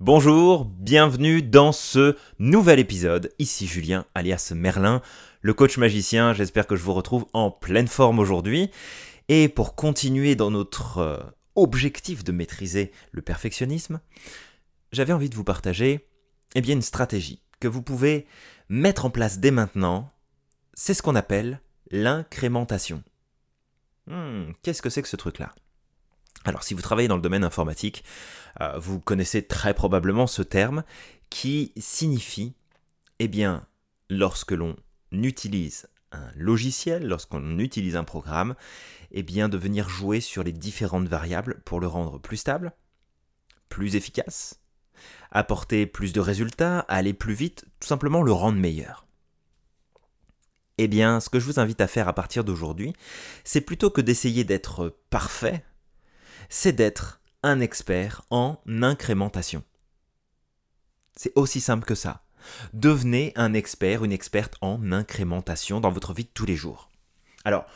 Bonjour, bienvenue dans ce nouvel épisode. Ici Julien, alias Merlin, le coach magicien. J'espère que je vous retrouve en pleine forme aujourd'hui. Et pour continuer dans notre euh, objectif de maîtriser le perfectionnisme, j'avais envie de vous partager eh bien, une stratégie que vous pouvez mettre en place dès maintenant. C'est ce qu'on appelle l'incrémentation. Hmm, Qu'est-ce que c'est que ce truc-là? Alors si vous travaillez dans le domaine informatique, euh, vous connaissez très probablement ce terme qui signifie, eh bien, lorsque l'on utilise un logiciel, lorsqu'on utilise un programme, eh bien, de venir jouer sur les différentes variables pour le rendre plus stable, plus efficace, apporter plus de résultats, aller plus vite, tout simplement le rendre meilleur. Eh bien, ce que je vous invite à faire à partir d'aujourd'hui, c'est plutôt que d'essayer d'être parfait, c'est d'être un expert en incrémentation. C'est aussi simple que ça. Devenez un expert, une experte en incrémentation dans votre vie de tous les jours. Alors,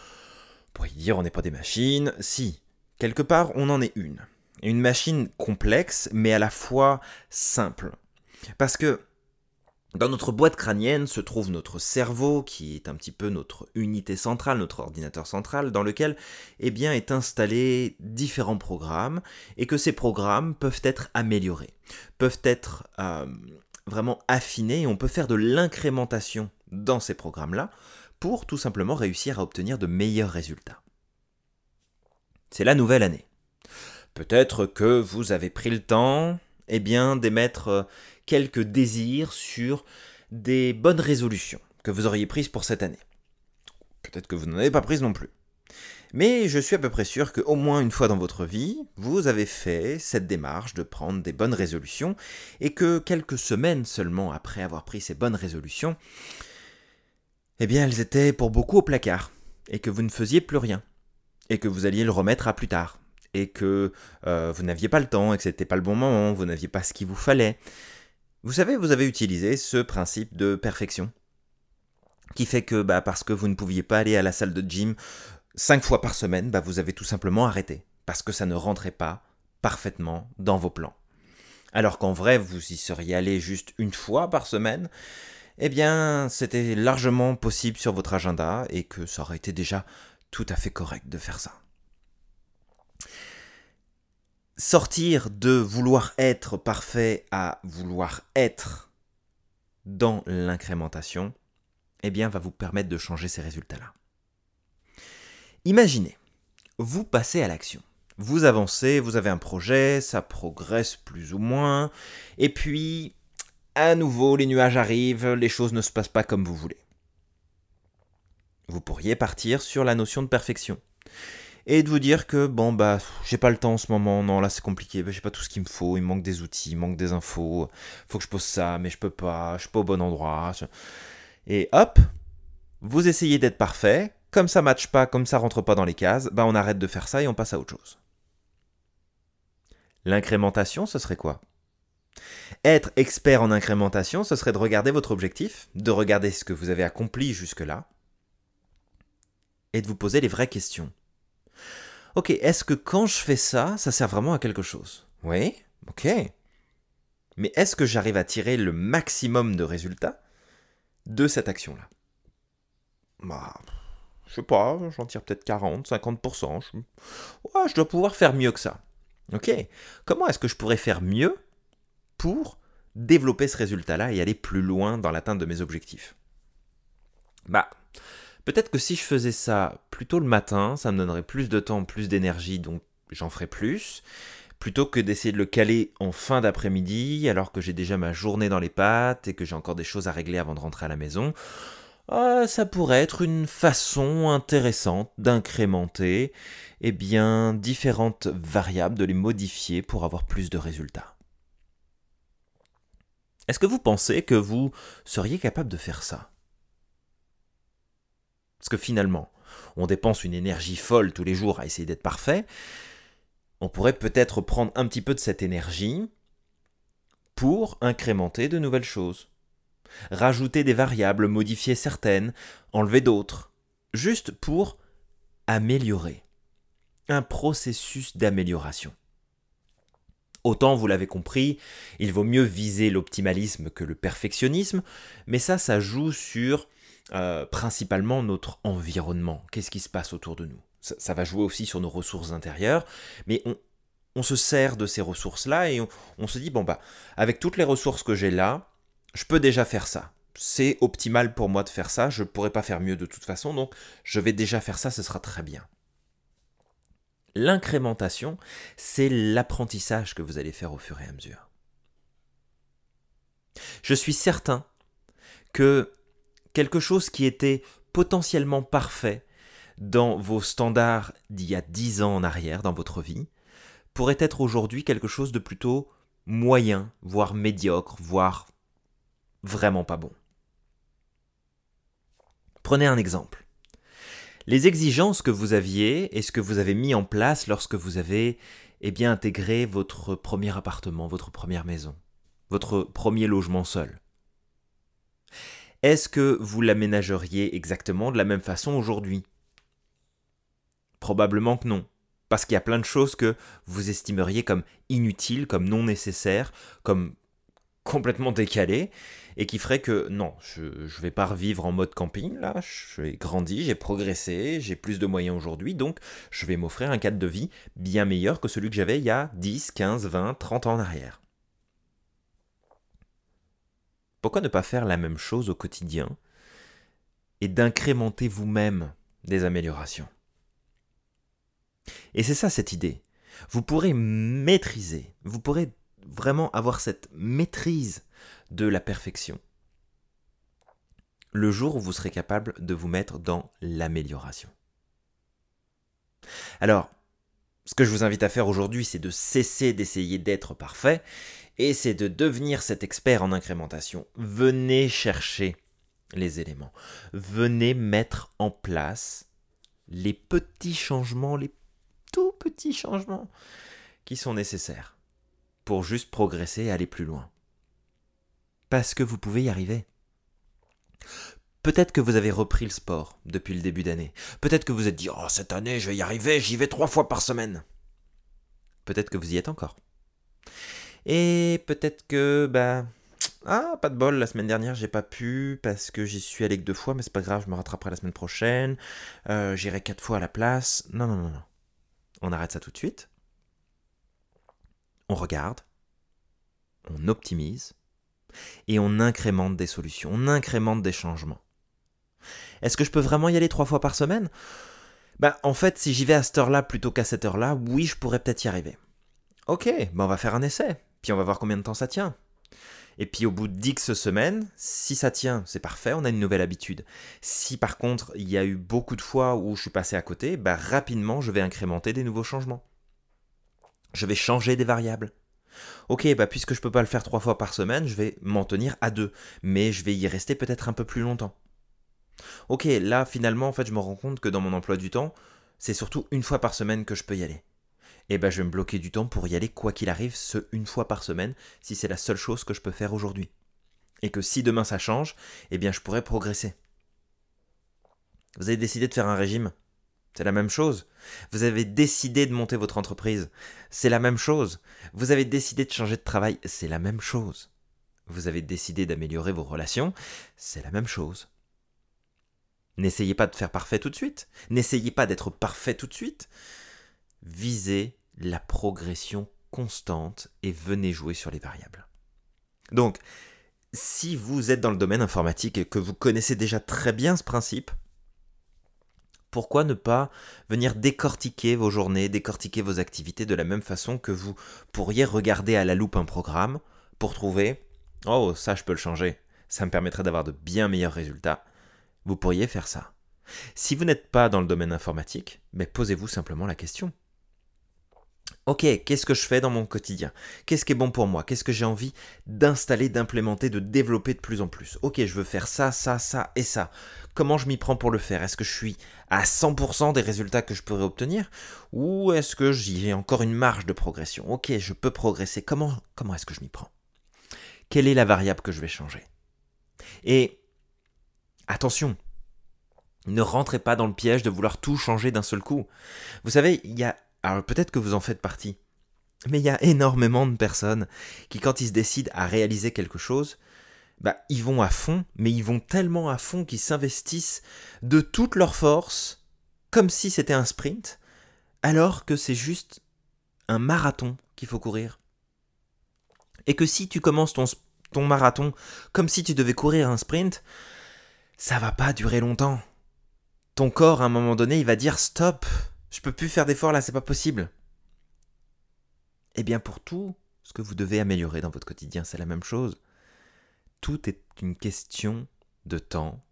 pour y dire, on n'est pas des machines. Si, quelque part, on en est une. Une machine complexe, mais à la fois simple. Parce que dans notre boîte crânienne se trouve notre cerveau, qui est un petit peu notre unité centrale, notre ordinateur central, dans lequel eh est installé différents programmes, et que ces programmes peuvent être améliorés, peuvent être euh, vraiment affinés, et on peut faire de l'incrémentation dans ces programmes-là pour tout simplement réussir à obtenir de meilleurs résultats. C'est la nouvelle année. Peut-être que vous avez pris le temps, eh bien, d'émettre euh, quelques désirs sur des bonnes résolutions que vous auriez prises pour cette année. Peut-être que vous n'en avez pas prises non plus. Mais je suis à peu près sûr qu'au moins une fois dans votre vie, vous avez fait cette démarche de prendre des bonnes résolutions et que quelques semaines seulement après avoir pris ces bonnes résolutions, eh bien elles étaient pour beaucoup au placard et que vous ne faisiez plus rien et que vous alliez le remettre à plus tard et que euh, vous n'aviez pas le temps et que c'était pas le bon moment, vous n'aviez pas ce qu'il vous fallait. Vous savez, vous avez utilisé ce principe de perfection qui fait que bah, parce que vous ne pouviez pas aller à la salle de gym cinq fois par semaine, bah, vous avez tout simplement arrêté parce que ça ne rentrait pas parfaitement dans vos plans. Alors qu'en vrai, vous y seriez allé juste une fois par semaine, eh bien, c'était largement possible sur votre agenda et que ça aurait été déjà tout à fait correct de faire ça sortir de vouloir être parfait à vouloir être dans l'incrémentation, eh bien, va vous permettre de changer ces résultats-là. Imaginez, vous passez à l'action. Vous avancez, vous avez un projet, ça progresse plus ou moins, et puis, à nouveau, les nuages arrivent, les choses ne se passent pas comme vous voulez. Vous pourriez partir sur la notion de perfection et de vous dire que bon bah j'ai pas le temps en ce moment, non là c'est compliqué, bah, j'ai pas tout ce qu'il me faut, il manque des outils, il manque des infos, faut que je pose ça, mais je peux pas, je suis pas au bon endroit. Et hop, vous essayez d'être parfait, comme ça matche pas, comme ça rentre pas dans les cases, bah on arrête de faire ça et on passe à autre chose. L'incrémentation, ce serait quoi? Être expert en incrémentation, ce serait de regarder votre objectif, de regarder ce que vous avez accompli jusque-là, et de vous poser les vraies questions ok, est-ce que quand je fais ça, ça sert vraiment à quelque chose? Oui, ok. Mais est-ce que j'arrive à tirer le maximum de résultats de cette action-là? Bah, je sais pas, j'en tire peut-être 40, 50%. Je... Je dois pouvoir faire mieux que ça. Ok, comment est-ce que je pourrais faire mieux pour développer ce résultat-là et aller plus loin dans l'atteinte de mes objectifs? Bah, Peut-être que si je faisais ça plutôt le matin, ça me donnerait plus de temps, plus d'énergie, donc j'en ferais plus. Plutôt que d'essayer de le caler en fin d'après-midi, alors que j'ai déjà ma journée dans les pattes et que j'ai encore des choses à régler avant de rentrer à la maison. Ah, ça pourrait être une façon intéressante d'incrémenter eh bien, différentes variables, de les modifier pour avoir plus de résultats. Est-ce que vous pensez que vous seriez capable de faire ça? Parce que finalement, on dépense une énergie folle tous les jours à essayer d'être parfait. On pourrait peut-être prendre un petit peu de cette énergie pour incrémenter de nouvelles choses. Rajouter des variables, modifier certaines, enlever d'autres. Juste pour améliorer. Un processus d'amélioration. Autant vous l'avez compris, il vaut mieux viser l'optimalisme que le perfectionnisme, mais ça, ça joue sur euh, principalement notre environnement. Qu'est-ce qui se passe autour de nous? Ça, va jouer aussi sur nos ressources intérieures, mais on, se sert de ces ressources-là et on, se dit, bon bah, avec toutes les ressources que j'ai là, je peux déjà faire ça. C'est optimal pour moi de faire ça, je ne pourrais pas faire mieux de toute façon, donc je vais déjà faire ça, ce sera très bien. L'incrémentation, c'est l'apprentissage que vous allez faire au fur et à mesure. Je suis certain que quelque chose qui était potentiellement parfait dans vos standards d'il y a 10 ans en arrière dans votre vie pourrait être aujourd'hui quelque chose de plutôt moyen, voire médiocre, voire vraiment pas bon. Prenez un exemple. Les exigences que vous aviez et ce que vous avez mis en place lorsque vous avez eh bien, intégré votre premier appartement, votre première maison, votre premier logement seul. Est-ce que vous l'aménageriez exactement de la même façon aujourd'hui? Probablement que non. Parce qu'il y a plein de choses que vous estimeriez comme inutiles, comme non nécessaires, comme complètement décalées, et qui feraient que non, je ne vais pas revivre en mode camping, là, j'ai grandi, j'ai progressé, j'ai plus de moyens aujourd'hui, donc je vais m'offrir un cadre de vie bien meilleur que celui que j'avais il y a 10, 15, 20, 30 ans en arrière. Pourquoi ne pas faire la même chose au quotidien et d'incrémenter vous-même des améliorations? Et c'est ça cette idée. Vous pourrez maîtriser, vous pourrez vraiment avoir cette maîtrise de la perfection le jour où vous serez capable de vous mettre dans l'amélioration. Alors, ce que je vous invite à faire aujourd'hui, c'est de cesser d'essayer d'être parfait et c'est de devenir cet expert en incrémentation. Venez chercher les éléments. Venez mettre en place les petits changements, les tout petits changements qui sont nécessaires pour juste progresser et aller plus loin. Parce que vous pouvez y arriver. Peut-être que vous avez repris le sport depuis le début d'année. Peut-être que vous êtes dit Oh, cette année, je vais y arriver, j'y vais trois fois par semaine. Peut-être que vous y êtes encore. Et peut-être que, bah, ah, pas de bol, la semaine dernière, j'ai pas pu parce que j'y suis allé que deux fois, mais c'est pas grave, je me rattraperai la semaine prochaine. Euh, j'irai quatre fois à la place. Non, non, non, non. On arrête ça tout de suite. On regarde. On optimise. Et on incrémente des solutions. On incrémente des changements. Est-ce que je peux vraiment y aller trois fois par semaine? Bah, en fait, si j'y vais à cette heure-là plutôt qu'à cette heure-là, oui, je pourrais peut-être y arriver. Ok, bah on va faire un essai. Puis on va voir combien de temps ça tient. Et puis au bout de 10 semaines, si ça tient, c'est parfait, on a une nouvelle habitude. Si par contre il y a eu beaucoup de fois où je suis passé à côté, bah rapidement je vais incrémenter des nouveaux changements. Je vais changer des variables. Ok, bah puisque je peux pas le faire trois fois par semaine, je vais m'en tenir à deux, mais je vais y rester peut-être un peu plus longtemps. Ok, là finalement en fait je me rends compte que dans mon emploi du temps, c'est surtout une fois par semaine que je peux y aller et eh ben je vais me bloquer du temps pour y aller quoi qu'il arrive ce une fois par semaine si c'est la seule chose que je peux faire aujourd'hui. Et que si demain ça change, eh bien je pourrais progresser. Vous avez décidé de faire un régime c'est la même chose. Vous avez décidé de monter votre entreprise. C'est la même chose. Vous avez décidé de changer de travail. C'est la même chose. Vous avez décidé d'améliorer vos relations. C'est la même chose. N'essayez pas de faire parfait tout de suite. N'essayez pas d'être parfait tout de suite visez la progression constante et venez jouer sur les variables. Donc, si vous êtes dans le domaine informatique et que vous connaissez déjà très bien ce principe, pourquoi ne pas venir décortiquer vos journées, décortiquer vos activités de la même façon que vous pourriez regarder à la loupe un programme pour trouver Oh, ça je peux le changer, ça me permettrait d'avoir de bien meilleurs résultats. Vous pourriez faire ça. Si vous n'êtes pas dans le domaine informatique, mais posez-vous simplement la question. Ok, qu'est-ce que je fais dans mon quotidien? Qu'est-ce qui est bon pour moi? Qu'est-ce que j'ai envie d'installer, d'implémenter, de développer de plus en plus? Ok, je veux faire ça, ça, ça et ça. Comment je m'y prends pour le faire? Est-ce que je suis à 100% des résultats que je pourrais obtenir? Ou est-ce que j'ai encore une marge de progression? Ok, je peux progresser. Comment, comment est-ce que je m'y prends? Quelle est la variable que je vais changer? Et attention, ne rentrez pas dans le piège de vouloir tout changer d'un seul coup. Vous savez, il y a alors peut-être que vous en faites partie. Mais il y a énormément de personnes qui, quand ils se décident à réaliser quelque chose, bah, ils vont à fond, mais ils vont tellement à fond qu'ils s'investissent de toute leur force, comme si c'était un sprint, alors que c'est juste un marathon qu'il faut courir. Et que si tu commences ton, ton marathon comme si tu devais courir un sprint, ça va pas durer longtemps. Ton corps, à un moment donné, il va dire stop, je peux plus faire d'efforts là, c'est pas possible. Eh bien, pour tout ce que vous devez améliorer dans votre quotidien, c'est la même chose. Tout est une question de temps,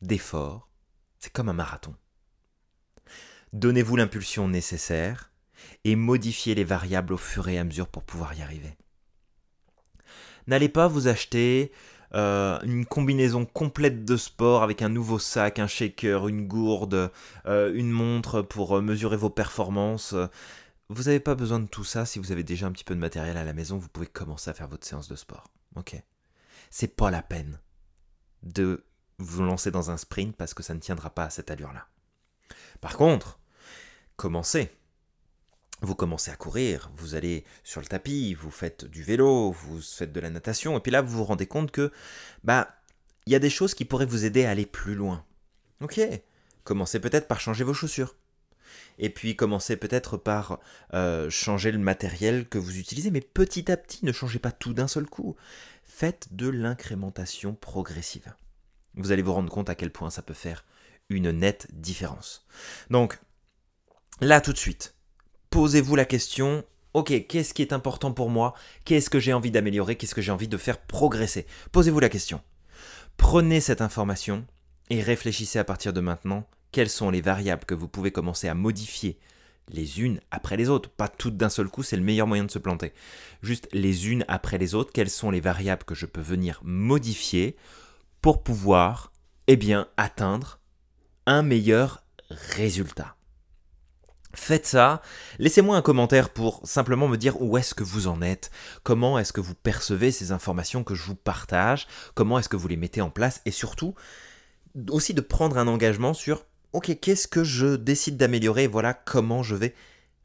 d'effort. C'est comme un marathon. Donnez-vous l'impulsion nécessaire et modifiez les variables au fur et à mesure pour pouvoir y arriver. N'allez pas vous acheter euh, une combinaison complète de sport avec un nouveau sac, un shaker, une gourde, euh, une montre pour euh, mesurer vos performances. Vous n'avez pas besoin de tout ça si vous avez déjà un petit peu de matériel à la maison, vous pouvez commencer à faire votre séance de sport. Ok C'est pas la peine de vous lancer dans un sprint parce que ça ne tiendra pas à cette allure-là. Par contre, commencez vous commencez à courir, vous allez sur le tapis, vous faites du vélo, vous faites de la natation, et puis là vous vous rendez compte que bah il y a des choses qui pourraient vous aider à aller plus loin. Ok, commencez peut-être par changer vos chaussures. Et puis commencez peut-être par euh, changer le matériel que vous utilisez, mais petit à petit, ne changez pas tout d'un seul coup. Faites de l'incrémentation progressive. Vous allez vous rendre compte à quel point ça peut faire une nette différence. Donc, là tout de suite, posez-vous la question, ok, qu'est-ce qui est important pour moi? Qu'est-ce que j'ai envie d'améliorer? Qu'est-ce que j'ai envie de faire progresser? Posez-vous la question. Prenez cette information et réfléchissez à partir de maintenant quelles sont les variables que vous pouvez commencer à modifier les unes après les autres. Pas toutes d'un seul coup, c'est le meilleur moyen de se planter. Juste les unes après les autres, quelles sont les variables que je peux venir modifier pour pouvoir, eh bien, atteindre un meilleur résultat? Faites ça, laissez-moi un commentaire pour simplement me dire où est-ce que vous en êtes, comment est-ce que vous percevez ces informations que je vous partage, comment est-ce que vous les mettez en place. Et surtout aussi de prendre un engagement sur ok qu'est-ce que je décide d'améliorer, voilà comment je vais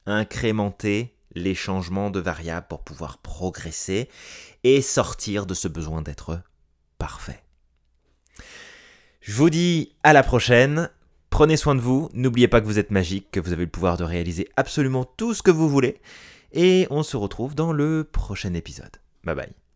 incrémenter les changements de variables pour pouvoir progresser et sortir de ce besoin d'être parfait. Je vous dis à la prochaine. Prenez soin de vous, n'oubliez pas que vous êtes magique, que vous avez le pouvoir de réaliser absolument tout ce que vous voulez, et on se retrouve dans le prochain épisode. Bye bye.